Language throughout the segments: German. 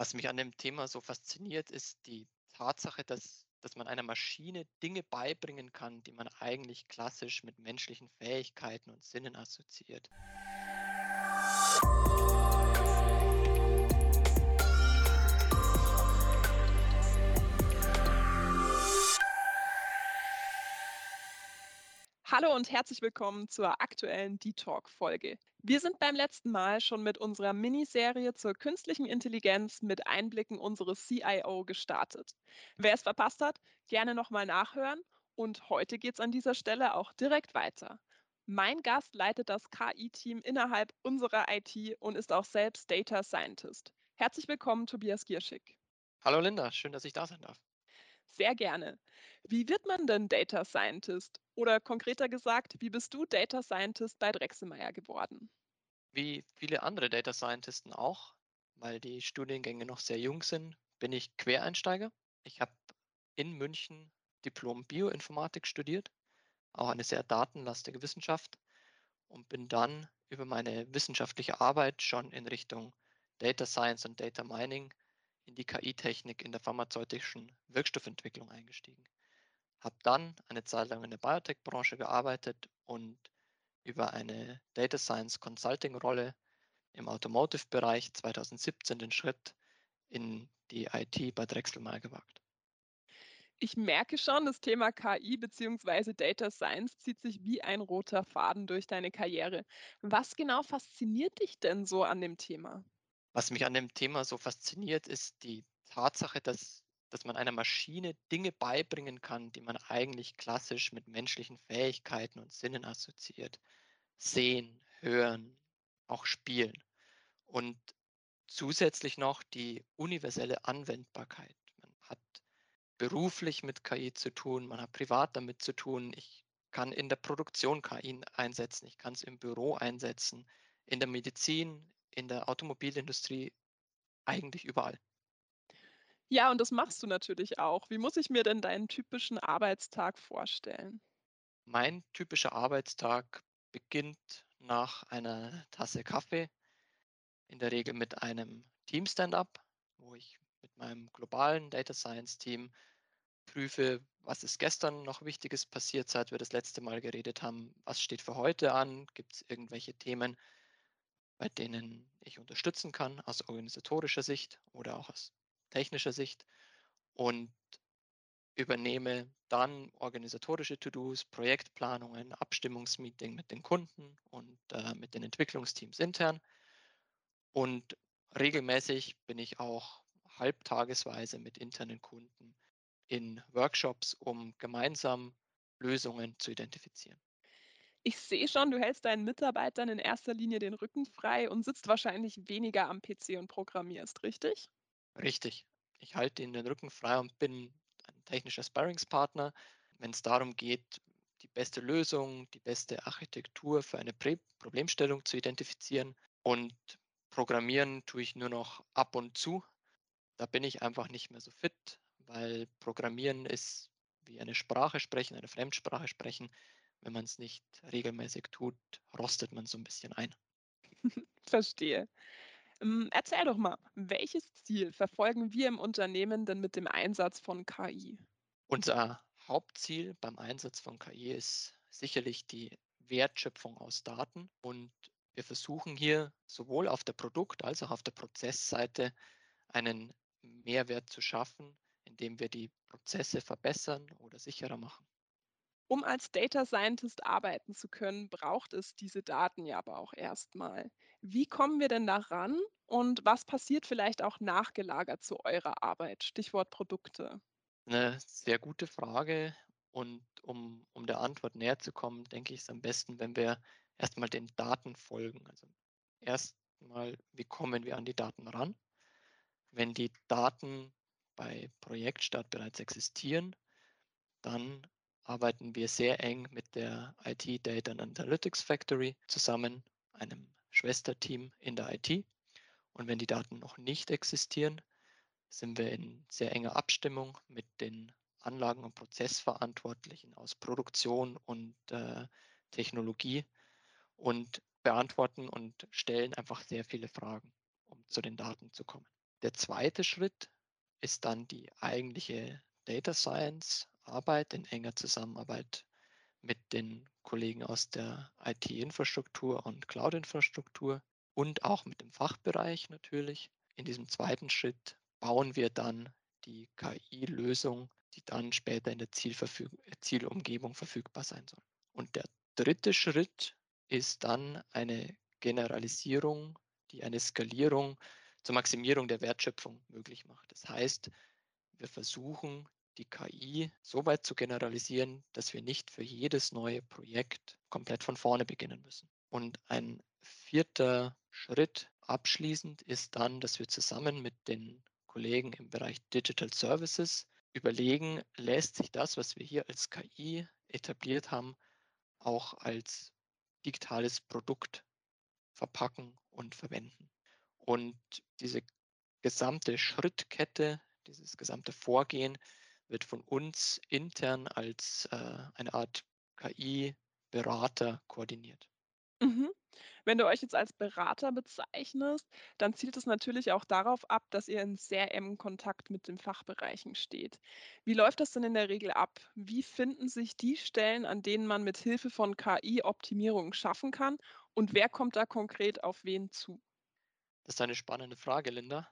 Was mich an dem Thema so fasziniert, ist die Tatsache, dass, dass man einer Maschine Dinge beibringen kann, die man eigentlich klassisch mit menschlichen Fähigkeiten und Sinnen assoziiert. Hallo und herzlich willkommen zur aktuellen D-Talk-Folge. Wir sind beim letzten Mal schon mit unserer Miniserie zur künstlichen Intelligenz mit Einblicken unseres CIO gestartet. Wer es verpasst hat, gerne nochmal nachhören und heute geht es an dieser Stelle auch direkt weiter. Mein Gast leitet das KI-Team innerhalb unserer IT und ist auch selbst Data Scientist. Herzlich willkommen, Tobias Gierschig. Hallo Linda, schön, dass ich da sein darf. Sehr gerne. Wie wird man denn Data Scientist? Oder konkreter gesagt, wie bist du Data Scientist bei Drechselmeier geworden? Wie viele andere Data Scientisten auch, weil die Studiengänge noch sehr jung sind, bin ich Quereinsteiger. Ich habe in München Diplom Bioinformatik studiert, auch eine sehr datenlastige Wissenschaft und bin dann über meine wissenschaftliche Arbeit schon in Richtung Data Science und Data Mining in die KI-Technik in der pharmazeutischen Wirkstoffentwicklung eingestiegen. Habe dann eine Zeit lang in der Biotech-Branche gearbeitet und über eine Data Science Consulting-Rolle im Automotive-Bereich 2017 den Schritt in die IT bei Drechselmeier gewagt. Ich merke schon, das Thema KI bzw. Data Science zieht sich wie ein roter Faden durch deine Karriere. Was genau fasziniert dich denn so an dem Thema? Was mich an dem Thema so fasziniert, ist die Tatsache, dass, dass man einer Maschine Dinge beibringen kann, die man eigentlich klassisch mit menschlichen Fähigkeiten und Sinnen assoziiert. Sehen, hören, auch spielen. Und zusätzlich noch die universelle Anwendbarkeit. Man hat beruflich mit KI zu tun, man hat privat damit zu tun. Ich kann in der Produktion KI einsetzen, ich kann es im Büro einsetzen, in der Medizin, in der Automobilindustrie, eigentlich überall. Ja, und das machst du natürlich auch. Wie muss ich mir denn deinen typischen Arbeitstag vorstellen? Mein typischer Arbeitstag beginnt nach einer Tasse Kaffee, in der Regel mit einem Team-Stand-up, wo ich mit meinem globalen Data Science Team prüfe, was ist gestern noch Wichtiges passiert, seit wir das letzte Mal geredet haben, was steht für heute an, gibt es irgendwelche Themen, bei denen ich unterstützen kann aus organisatorischer Sicht oder auch aus technischer Sicht und übernehme dann organisatorische To-Dos, Projektplanungen, Abstimmungsmeeting mit den Kunden und äh, mit den Entwicklungsteams intern. Und regelmäßig bin ich auch halbtagesweise mit internen Kunden in Workshops, um gemeinsam Lösungen zu identifizieren. Ich sehe schon, du hältst deinen Mitarbeitern in erster Linie den Rücken frei und sitzt wahrscheinlich weniger am PC und programmierst, richtig? Richtig. Ich halte ihnen den Rücken frei und bin ein technischer Sparringspartner, wenn es darum geht, die beste Lösung, die beste Architektur für eine Prä Problemstellung zu identifizieren. Und programmieren tue ich nur noch ab und zu. Da bin ich einfach nicht mehr so fit, weil Programmieren ist wie eine Sprache sprechen, eine Fremdsprache sprechen. Wenn man es nicht regelmäßig tut, rostet man so ein bisschen ein. Verstehe. Ähm, erzähl doch mal, welches Ziel verfolgen wir im Unternehmen denn mit dem Einsatz von KI? Unser Hauptziel beim Einsatz von KI ist sicherlich die Wertschöpfung aus Daten und wir versuchen hier sowohl auf der Produkt- als auch auf der Prozessseite einen Mehrwert zu schaffen, indem wir die Prozesse verbessern oder sicherer machen. Um als Data Scientist arbeiten zu können, braucht es diese Daten ja aber auch erstmal. Wie kommen wir denn daran und was passiert vielleicht auch nachgelagert zu eurer Arbeit? Stichwort Produkte. Eine sehr gute Frage und um, um der Antwort näher zu kommen, denke ich es am besten, wenn wir erstmal den Daten folgen. Also erstmal, wie kommen wir an die Daten ran? Wenn die Daten bei Projektstart bereits existieren, dann arbeiten wir sehr eng mit der IT Data and Analytics Factory zusammen, einem Schwesterteam in der IT. Und wenn die Daten noch nicht existieren, sind wir in sehr enger Abstimmung mit den Anlagen- und Prozessverantwortlichen aus Produktion und äh, Technologie und beantworten und stellen einfach sehr viele Fragen, um zu den Daten zu kommen. Der zweite Schritt ist dann die eigentliche Data Science Arbeit in enger Zusammenarbeit mit den Kollegen aus der IT-Infrastruktur und Cloud-Infrastruktur und auch mit dem Fachbereich natürlich. In diesem zweiten Schritt bauen wir dann die KI-Lösung, die dann später in der Zielverfüg Zielumgebung verfügbar sein soll. Und der dritte Schritt ist dann eine Generalisierung, die eine Skalierung zur Maximierung der Wertschöpfung möglich macht. Das heißt, wir versuchen, die KI so weit zu generalisieren, dass wir nicht für jedes neue Projekt komplett von vorne beginnen müssen. Und ein vierter Schritt abschließend ist dann, dass wir zusammen mit den Kollegen im Bereich Digital Services überlegen, lässt sich das, was wir hier als KI etabliert haben, auch als digitales Produkt verpacken und verwenden. Und diese gesamte Schrittkette, dieses gesamte Vorgehen wird von uns intern als äh, eine Art KI-Berater koordiniert. Mhm. Wenn du euch jetzt als Berater bezeichnest, dann zielt es natürlich auch darauf ab, dass ihr in sehr engem Kontakt mit den Fachbereichen steht. Wie läuft das denn in der Regel ab? Wie finden sich die Stellen, an denen man mit Hilfe von KI Optimierungen schaffen kann? Und wer kommt da konkret auf wen zu? Das ist eine spannende Frage, Linda.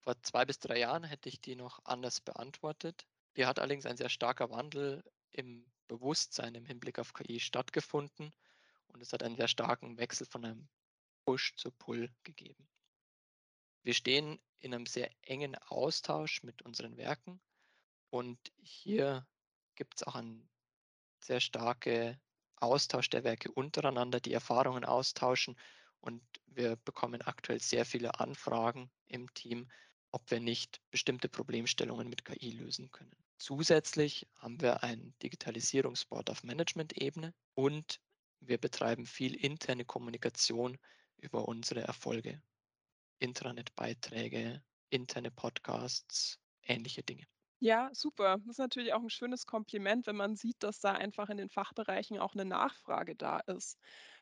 Vor zwei bis drei Jahren hätte ich die noch anders beantwortet. Hier hat allerdings ein sehr starker Wandel im Bewusstsein im Hinblick auf KI stattgefunden und es hat einen sehr starken Wechsel von einem Push zu Pull gegeben. Wir stehen in einem sehr engen Austausch mit unseren Werken und hier gibt es auch einen sehr starken Austausch der Werke untereinander, die Erfahrungen austauschen und wir bekommen aktuell sehr viele Anfragen im Team, ob wir nicht bestimmte Problemstellungen mit KI lösen können. Zusätzlich haben wir ein Digitalisierungsboard auf Management-Ebene und wir betreiben viel interne Kommunikation über unsere Erfolge. Intranet-Beiträge, interne Podcasts, ähnliche Dinge. Ja, super. Das ist natürlich auch ein schönes Kompliment, wenn man sieht, dass da einfach in den Fachbereichen auch eine Nachfrage da ist.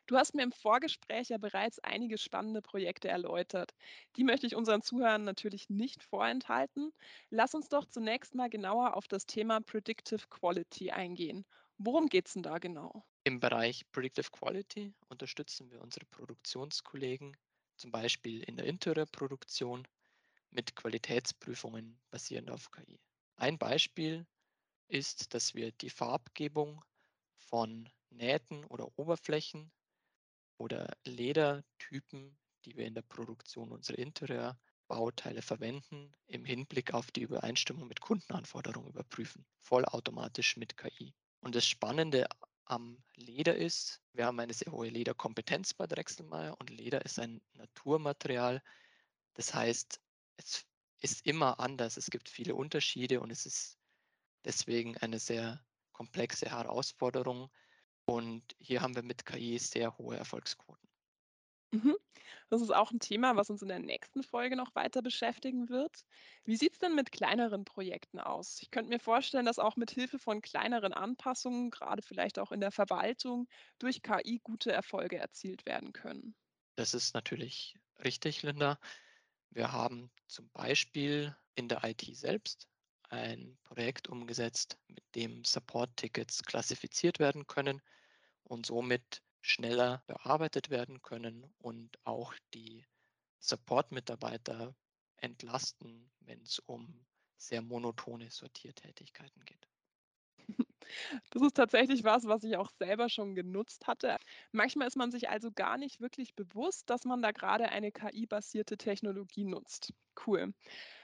Du hast mir im Vorgespräch ja bereits einige spannende Projekte erläutert. Die möchte ich unseren Zuhörern natürlich nicht vorenthalten. Lass uns doch zunächst mal genauer auf das Thema Predictive Quality eingehen. Worum geht's denn da genau? Im Bereich Predictive Quality unterstützen wir unsere Produktionskollegen, zum Beispiel in der Interiorproduktion, mit Qualitätsprüfungen basierend auf KI. Ein Beispiel ist, dass wir die Farbgebung von Nähten oder Oberflächen oder Ledertypen, die wir in der Produktion unserer Interieurbauteile verwenden, im Hinblick auf die Übereinstimmung mit Kundenanforderungen überprüfen, vollautomatisch mit KI. Und das Spannende am Leder ist, wir haben eine sehr hohe Lederkompetenz bei Drechselmeier und Leder ist ein Naturmaterial. Das heißt, es ist immer anders. Es gibt viele Unterschiede und es ist deswegen eine sehr komplexe Herausforderung. Und hier haben wir mit KI sehr hohe Erfolgsquoten. Mhm. Das ist auch ein Thema, was uns in der nächsten Folge noch weiter beschäftigen wird. Wie sieht es denn mit kleineren Projekten aus? Ich könnte mir vorstellen, dass auch mit Hilfe von kleineren Anpassungen, gerade vielleicht auch in der Verwaltung, durch KI gute Erfolge erzielt werden können. Das ist natürlich richtig, Linda. Wir haben zum Beispiel in der IT selbst ein Projekt umgesetzt, mit dem Support-Tickets klassifiziert werden können und somit schneller bearbeitet werden können und auch die Support-Mitarbeiter entlasten, wenn es um sehr monotone Sortiertätigkeiten geht. Das ist tatsächlich was, was ich auch selber schon genutzt hatte. Manchmal ist man sich also gar nicht wirklich bewusst, dass man da gerade eine KI-basierte Technologie nutzt. Cool.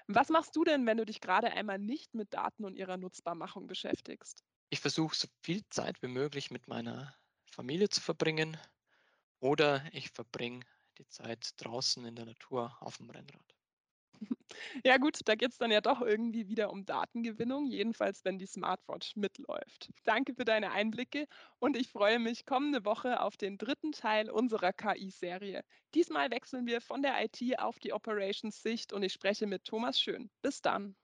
Was machst du denn, wenn du dich gerade einmal nicht mit Daten und ihrer Nutzbarmachung beschäftigst? Ich versuche so viel Zeit wie möglich mit meiner Familie zu verbringen oder ich verbringe die Zeit draußen in der Natur auf dem Rennrad. Ja gut, da geht es dann ja doch irgendwie wieder um Datengewinnung, jedenfalls wenn die Smartwatch mitläuft. Danke für deine Einblicke und ich freue mich kommende Woche auf den dritten Teil unserer KI-Serie. Diesmal wechseln wir von der IT auf die Operations-Sicht und ich spreche mit Thomas Schön. Bis dann.